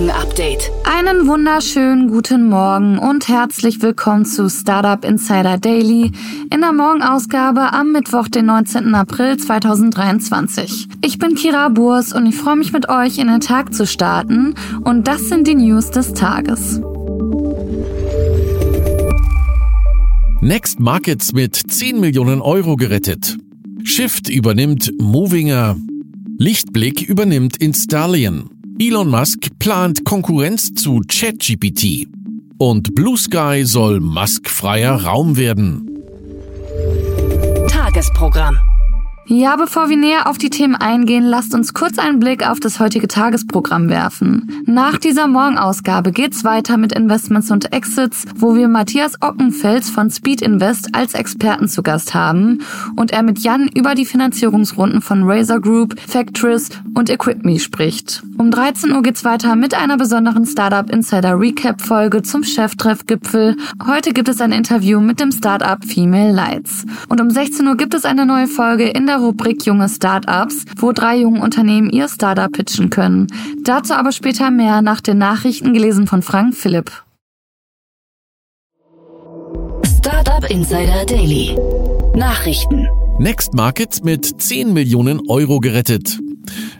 Morgen Update. Einen wunderschönen guten Morgen und herzlich willkommen zu Startup Insider Daily in der Morgenausgabe am Mittwoch, den 19. April 2023. Ich bin Kira Burs und ich freue mich mit euch in den Tag zu starten und das sind die News des Tages. Next Markets mit 10 Millionen Euro gerettet. Shift übernimmt Movinger. Lichtblick übernimmt Installion. Elon Musk plant Konkurrenz zu ChatGPT. Und Blue Sky soll maskfreier Raum werden. Tagesprogramm. Ja, bevor wir näher auf die Themen eingehen, lasst uns kurz einen Blick auf das heutige Tagesprogramm werfen. Nach dieser Morgenausgabe geht's weiter mit Investments und Exits, wo wir Matthias Ockenfels von Speed Invest als Experten zu Gast haben und er mit Jan über die Finanzierungsrunden von Razer Group, Factris und EquipMe spricht. Um 13 Uhr geht's weiter mit einer besonderen Startup Insider Recap Folge zum Cheftreff-Gipfel. Heute gibt es ein Interview mit dem Startup Female Lights. Und um 16 Uhr gibt es eine neue Folge in der Rubrik Junge Startups, wo drei junge Unternehmen ihr Startup pitchen können. Dazu aber später mehr nach den Nachrichten gelesen von Frank Philipp. Startup Insider Daily. Nachrichten. Next Markets mit 10 Millionen Euro gerettet.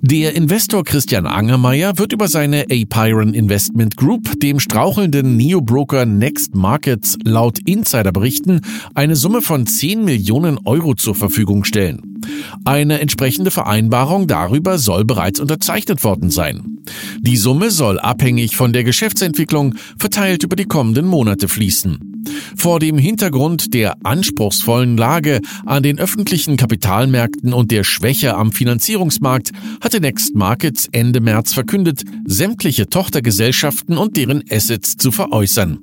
Der Investor Christian Angermeier wird über seine Apiron Investment Group dem strauchelnden Neo-Broker Next Markets laut Insiderberichten eine Summe von 10 Millionen Euro zur Verfügung stellen. Eine entsprechende Vereinbarung darüber soll bereits unterzeichnet worden sein. Die Summe soll abhängig von der Geschäftsentwicklung verteilt über die kommenden Monate fließen. Vor dem Hintergrund der anspruchsvollen Lage an den öffentlichen Kapitalmärkten und der Schwäche am Finanzierungsmarkt hatte Next Markets Ende März verkündet, sämtliche Tochtergesellschaften und deren Assets zu veräußern.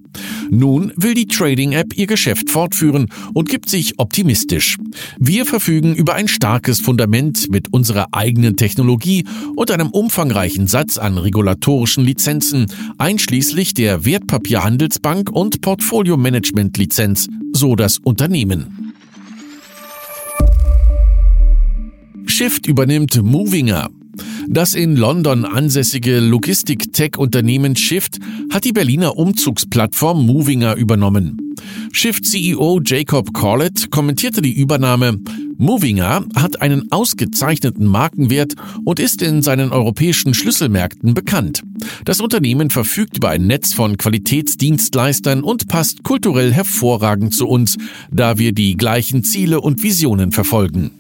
Nun will die Trading-App ihr Geschäft fortführen und gibt sich optimistisch. Wir verfügen über ein starkes Fundament mit unserer eigenen Technologie und einem umfangreichen Satz an regulatorischen Lizenzen, einschließlich der Wertpapierhandelsbank und Portfolio-Management-Lizenz, so das Unternehmen. Shift übernimmt Movinger. Das in London ansässige Logistik-Tech-Unternehmen Shift hat die Berliner Umzugsplattform Movinger übernommen. Shift-CEO Jacob Corlett kommentierte die Übernahme Movinger hat einen ausgezeichneten Markenwert und ist in seinen europäischen Schlüsselmärkten bekannt. Das Unternehmen verfügt über ein Netz von Qualitätsdienstleistern und passt kulturell hervorragend zu uns, da wir die gleichen Ziele und Visionen verfolgen.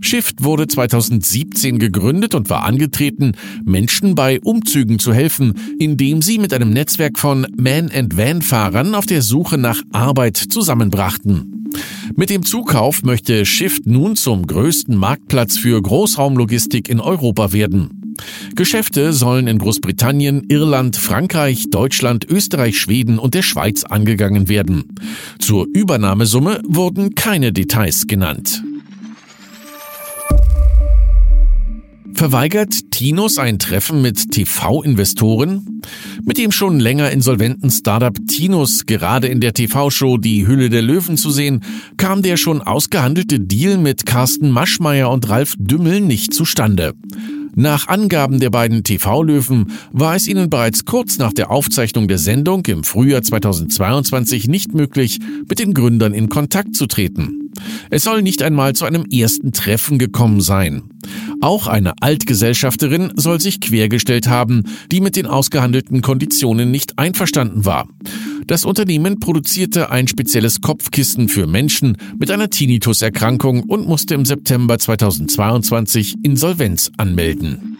Shift wurde 2017 gegründet und war angetreten, Menschen bei Umzügen zu helfen, indem sie mit einem Netzwerk von Man-and-Van-Fahrern auf der Suche nach Arbeit zusammenbrachten. Mit dem Zukauf möchte Shift nun zum größten Marktplatz für Großraumlogistik in Europa werden. Geschäfte sollen in Großbritannien, Irland, Frankreich, Deutschland, Österreich, Schweden und der Schweiz angegangen werden. Zur Übernahmesumme wurden keine Details genannt. Verweigert Tinus ein Treffen mit TV-Investoren? Mit dem schon länger insolventen Startup Tinus gerade in der TV-Show Die Hülle der Löwen zu sehen, kam der schon ausgehandelte Deal mit Carsten Maschmeyer und Ralf Dümmel nicht zustande. Nach Angaben der beiden TV-Löwen war es ihnen bereits kurz nach der Aufzeichnung der Sendung im Frühjahr 2022 nicht möglich, mit den Gründern in Kontakt zu treten. Es soll nicht einmal zu einem ersten Treffen gekommen sein. Auch eine Altgesellschafterin soll sich quergestellt haben, die mit den ausgehandelten Konditionen nicht einverstanden war. Das Unternehmen produzierte ein spezielles Kopfkissen für Menschen mit einer Tinnitus-Erkrankung und musste im September 2022 Insolvenz anmelden.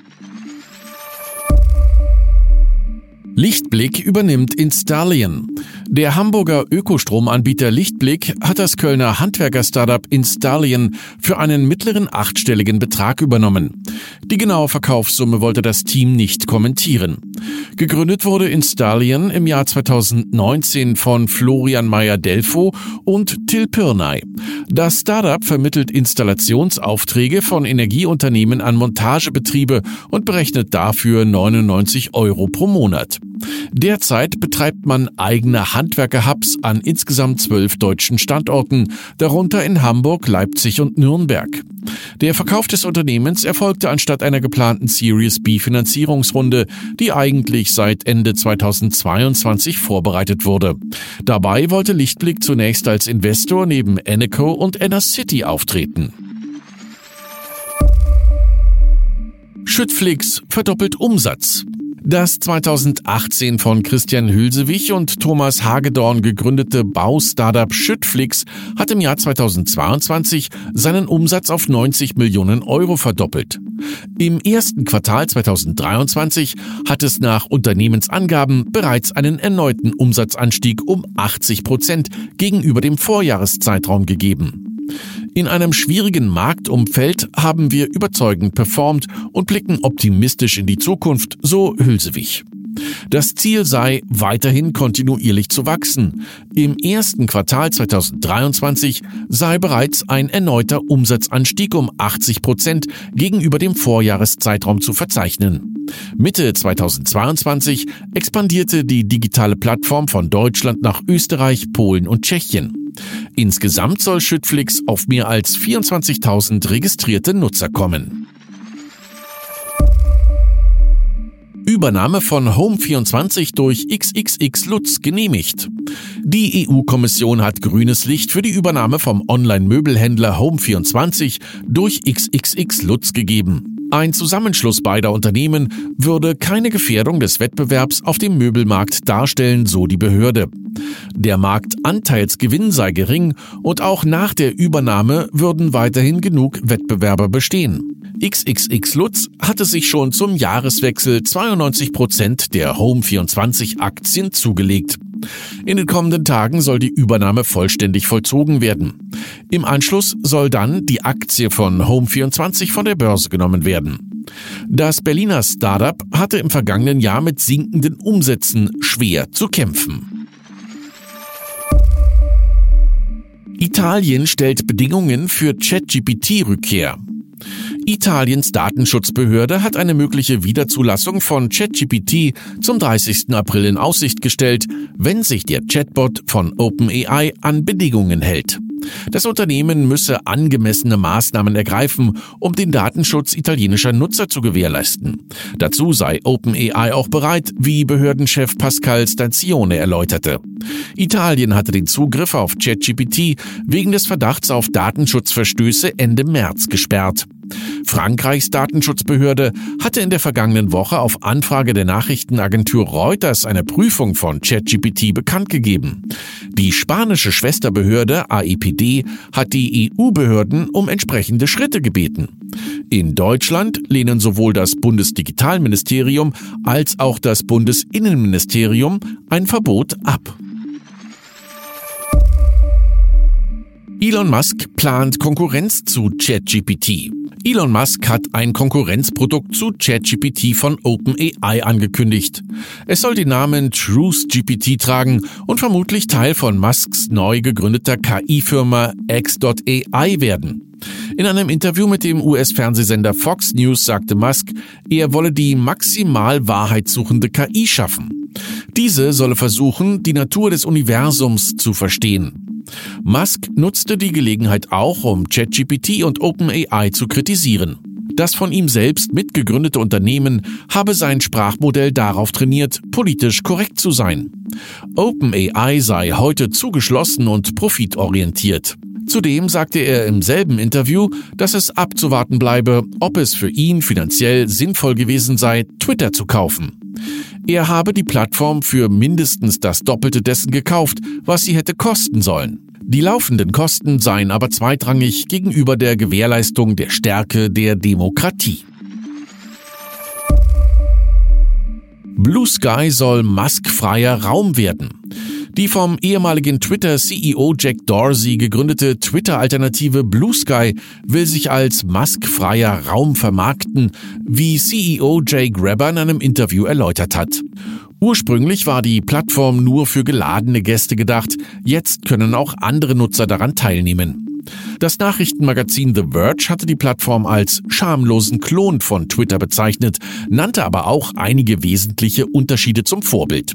Lichtblick übernimmt Installion. Der Hamburger Ökostromanbieter Lichtblick hat das Kölner Handwerker-Startup Installion für einen mittleren achtstelligen Betrag übernommen. Die genaue Verkaufssumme wollte das Team nicht kommentieren. Gegründet wurde Installion im Jahr 2019 von Florian Meyer-Delfo und Till Pirnay. Das Startup vermittelt Installationsaufträge von Energieunternehmen an Montagebetriebe und berechnet dafür 99 Euro pro Monat. Derzeit betreibt man eigene Handwerker-Hubs an insgesamt zwölf deutschen Standorten, darunter in Hamburg, Leipzig und Nürnberg. Der Verkauf des Unternehmens erfolgte anstatt einer geplanten Series B Finanzierungsrunde, die eigentlich seit Ende 2022 vorbereitet wurde. Dabei wollte Lichtblick zunächst als Investor neben Eneco und Enercity auftreten. Schüttflix verdoppelt Umsatz. Das 2018 von Christian Hülsewig und Thomas Hagedorn gegründete Baustartup Schüttflix hat im Jahr 2022 seinen Umsatz auf 90 Millionen Euro verdoppelt. Im ersten Quartal 2023 hat es nach Unternehmensangaben bereits einen erneuten Umsatzanstieg um 80 Prozent gegenüber dem Vorjahreszeitraum gegeben. In einem schwierigen Marktumfeld haben wir überzeugend performt und blicken optimistisch in die Zukunft, so Hülsewig. Das Ziel sei, weiterhin kontinuierlich zu wachsen. Im ersten Quartal 2023 sei bereits ein erneuter Umsatzanstieg um 80 Prozent gegenüber dem Vorjahreszeitraum zu verzeichnen. Mitte 2022 expandierte die digitale Plattform von Deutschland nach Österreich, Polen und Tschechien. Insgesamt soll Schüttflix auf mehr als 24.000 registrierte Nutzer kommen. Übernahme von Home24 durch XXX Lutz genehmigt. Die EU-Kommission hat grünes Licht für die Übernahme vom Online-Möbelhändler Home24 durch XXX Lutz gegeben. Ein Zusammenschluss beider Unternehmen würde keine Gefährdung des Wettbewerbs auf dem Möbelmarkt darstellen, so die Behörde. Der Marktanteilsgewinn sei gering und auch nach der Übernahme würden weiterhin genug Wettbewerber bestehen. XXX Lutz hatte sich schon zum Jahreswechsel 92 Prozent der Home24 Aktien zugelegt. In den kommenden Tagen soll die Übernahme vollständig vollzogen werden. Im Anschluss soll dann die Aktie von Home24 von der Börse genommen werden. Das Berliner Startup hatte im vergangenen Jahr mit sinkenden Umsätzen schwer zu kämpfen. Italien stellt Bedingungen für ChatGPT-Rückkehr. Italiens Datenschutzbehörde hat eine mögliche Wiederzulassung von ChatGPT zum 30. April in Aussicht gestellt, wenn sich der Chatbot von OpenAI an Bedingungen hält. Das Unternehmen müsse angemessene Maßnahmen ergreifen, um den Datenschutz italienischer Nutzer zu gewährleisten. Dazu sei OpenAI auch bereit, wie Behördenchef Pascal Stanzione erläuterte. Italien hatte den Zugriff auf ChatGPT wegen des Verdachts auf Datenschutzverstöße Ende März gesperrt. Frankreichs Datenschutzbehörde hatte in der vergangenen Woche auf Anfrage der Nachrichtenagentur Reuters eine Prüfung von ChatGPT bekannt gegeben. Die spanische Schwesterbehörde AEPD hat die EU-Behörden um entsprechende Schritte gebeten. In Deutschland lehnen sowohl das Bundesdigitalministerium als auch das Bundesinnenministerium ein Verbot ab. Elon Musk plant Konkurrenz zu ChatGPT. Elon Musk hat ein Konkurrenzprodukt zu ChatGPT von OpenAI angekündigt. Es soll den Namen TruthGPT tragen und vermutlich Teil von Musks neu gegründeter KI-Firma X.AI werden. In einem Interview mit dem US-Fernsehsender Fox News sagte Musk, er wolle die maximal wahrheitssuchende KI schaffen. Diese solle versuchen, die Natur des Universums zu verstehen. Musk nutzte die Gelegenheit auch, um ChatGPT und OpenAI zu kritisieren. Das von ihm selbst mitgegründete Unternehmen habe sein Sprachmodell darauf trainiert, politisch korrekt zu sein. OpenAI sei heute zugeschlossen und profitorientiert. Zudem sagte er im selben Interview, dass es abzuwarten bleibe, ob es für ihn finanziell sinnvoll gewesen sei, Twitter zu kaufen. Er habe die Plattform für mindestens das Doppelte dessen gekauft, was sie hätte kosten sollen. Die laufenden Kosten seien aber zweitrangig gegenüber der Gewährleistung der Stärke der Demokratie. Blue Sky soll maskfreier Raum werden. Die vom ehemaligen Twitter-CEO Jack Dorsey gegründete Twitter-Alternative Blue Sky will sich als maskfreier Raum vermarkten, wie CEO Jay Grabber in einem Interview erläutert hat. Ursprünglich war die Plattform nur für geladene Gäste gedacht, jetzt können auch andere Nutzer daran teilnehmen. Das Nachrichtenmagazin The Verge hatte die Plattform als schamlosen Klon von Twitter bezeichnet, nannte aber auch einige wesentliche Unterschiede zum Vorbild.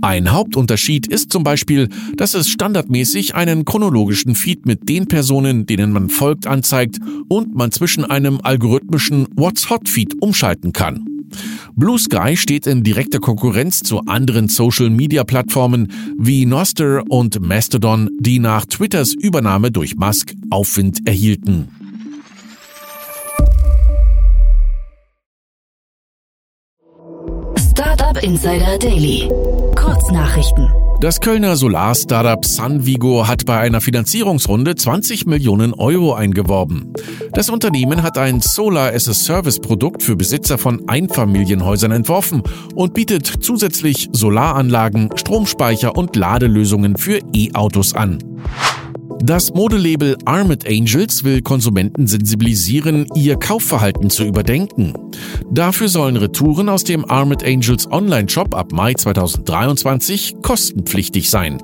Ein Hauptunterschied ist zum Beispiel, dass es standardmäßig einen chronologischen Feed mit den Personen, denen man folgt, anzeigt und man zwischen einem algorithmischen What's Hot Feed umschalten kann. Blue Sky steht in direkter Konkurrenz zu anderen Social-Media-Plattformen wie Noster und Mastodon, die nach Twitters Übernahme durch Musk Aufwind erhielten. Startup Insider Daily. Kurznachrichten. Das Kölner Solar-Startup Sunvigo hat bei einer Finanzierungsrunde 20 Millionen Euro eingeworben. Das Unternehmen hat ein Solar-as-a-Service-Produkt für Besitzer von Einfamilienhäusern entworfen und bietet zusätzlich Solaranlagen, Stromspeicher und Ladelösungen für E-Autos an. Das Modelabel Armored Angels will Konsumenten sensibilisieren, ihr Kaufverhalten zu überdenken. Dafür sollen Retouren aus dem Armored Angels Online-Shop ab Mai 2023 kostenpflichtig sein.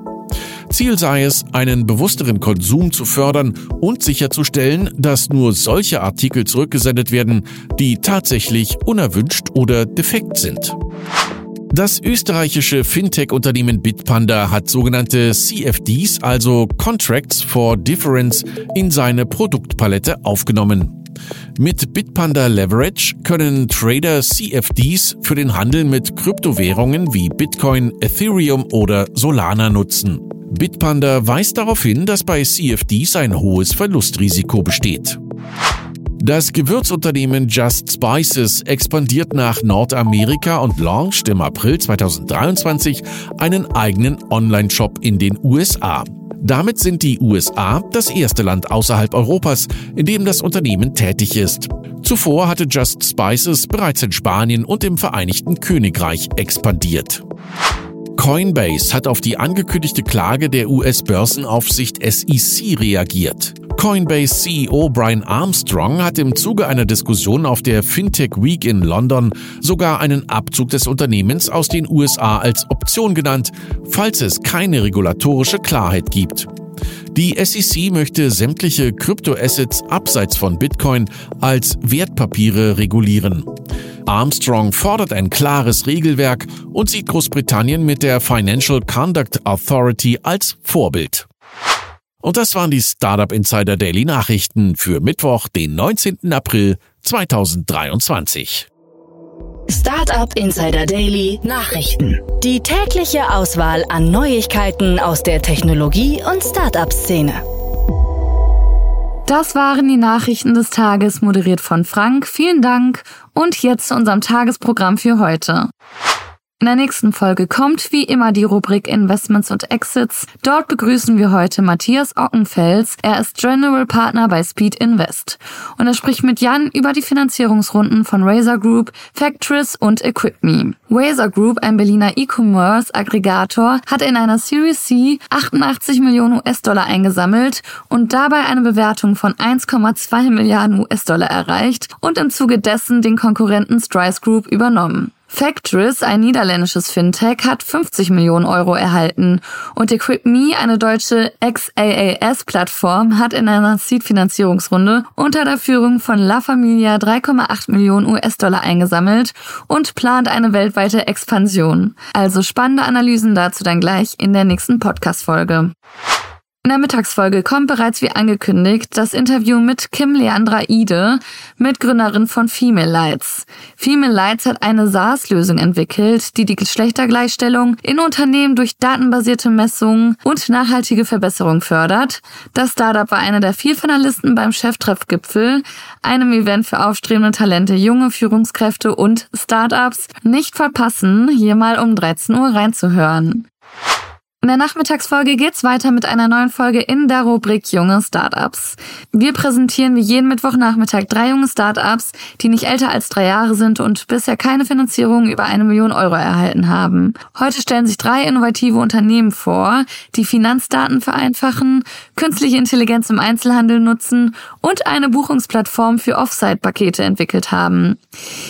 Ziel sei es, einen bewussteren Konsum zu fördern und sicherzustellen, dass nur solche Artikel zurückgesendet werden, die tatsächlich unerwünscht oder defekt sind. Das österreichische Fintech-Unternehmen Bitpanda hat sogenannte CFDs, also Contracts for Difference, in seine Produktpalette aufgenommen. Mit Bitpanda Leverage können Trader CFDs für den Handel mit Kryptowährungen wie Bitcoin, Ethereum oder Solana nutzen. Bitpanda weist darauf hin, dass bei CFDs ein hohes Verlustrisiko besteht. Das Gewürzunternehmen Just Spices expandiert nach Nordamerika und launcht im April 2023 einen eigenen Online-Shop in den USA. Damit sind die USA das erste Land außerhalb Europas, in dem das Unternehmen tätig ist. Zuvor hatte Just Spices bereits in Spanien und im Vereinigten Königreich expandiert. Coinbase hat auf die angekündigte Klage der US-Börsenaufsicht SEC reagiert. Coinbase CEO Brian Armstrong hat im Zuge einer Diskussion auf der Fintech Week in London sogar einen Abzug des Unternehmens aus den USA als Option genannt, falls es keine regulatorische Klarheit gibt. Die SEC möchte sämtliche Kryptoassets abseits von Bitcoin als Wertpapiere regulieren. Armstrong fordert ein klares Regelwerk und sieht Großbritannien mit der Financial Conduct Authority als Vorbild. Und das waren die Startup Insider Daily Nachrichten für Mittwoch, den 19. April 2023. Startup Insider Daily Nachrichten. Die tägliche Auswahl an Neuigkeiten aus der Technologie- und Startup-Szene. Das waren die Nachrichten des Tages, moderiert von Frank. Vielen Dank und jetzt zu unserem Tagesprogramm für heute. In der nächsten Folge kommt wie immer die Rubrik Investments und Exits. Dort begrüßen wir heute Matthias Ockenfels. Er ist General Partner bei Speed Invest. Und er spricht mit Jan über die Finanzierungsrunden von Razer Group, Factris und EquipMe. Razer Group, ein Berliner E-Commerce-Aggregator, hat in einer Series C 88 Millionen US-Dollar eingesammelt und dabei eine Bewertung von 1,2 Milliarden US-Dollar erreicht und im Zuge dessen den Konkurrenten Strice Group übernommen. Factris, ein niederländisches Fintech, hat 50 Millionen Euro erhalten und EquipMe, eine deutsche XaaS-Plattform, hat in einer Seed-Finanzierungsrunde unter der Führung von La Familia 3,8 Millionen US-Dollar eingesammelt und plant eine weltweite Expansion. Also spannende Analysen dazu dann gleich in der nächsten Podcast-Folge. In der Mittagsfolge kommt bereits wie angekündigt das Interview mit Kim Leandra Ide, Mitgründerin von Female Lights. Female Lights hat eine SaaS-Lösung entwickelt, die die Geschlechtergleichstellung in Unternehmen durch datenbasierte Messungen und nachhaltige Verbesserung fördert. Das Startup war einer der vier Finalisten beim Cheftreffgipfel, einem Event für aufstrebende Talente, junge Führungskräfte und Startups. Nicht verpassen, hier mal um 13 Uhr reinzuhören. In der Nachmittagsfolge geht's weiter mit einer neuen Folge in der Rubrik Junge Startups. Wir präsentieren wie jeden Mittwochnachmittag drei junge Startups, die nicht älter als drei Jahre sind und bisher keine Finanzierung über eine Million Euro erhalten haben. Heute stellen sich drei innovative Unternehmen vor, die Finanzdaten vereinfachen, künstliche Intelligenz im Einzelhandel nutzen und eine Buchungsplattform für Offsite-Pakete entwickelt haben.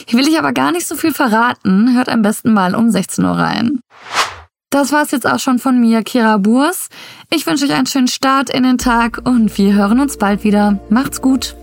Hier will ich aber gar nicht so viel verraten. Hört am besten mal um 16 Uhr rein. Das war's jetzt auch schon von mir, Kira Burs. Ich wünsche euch einen schönen Start in den Tag und wir hören uns bald wieder. Macht's gut.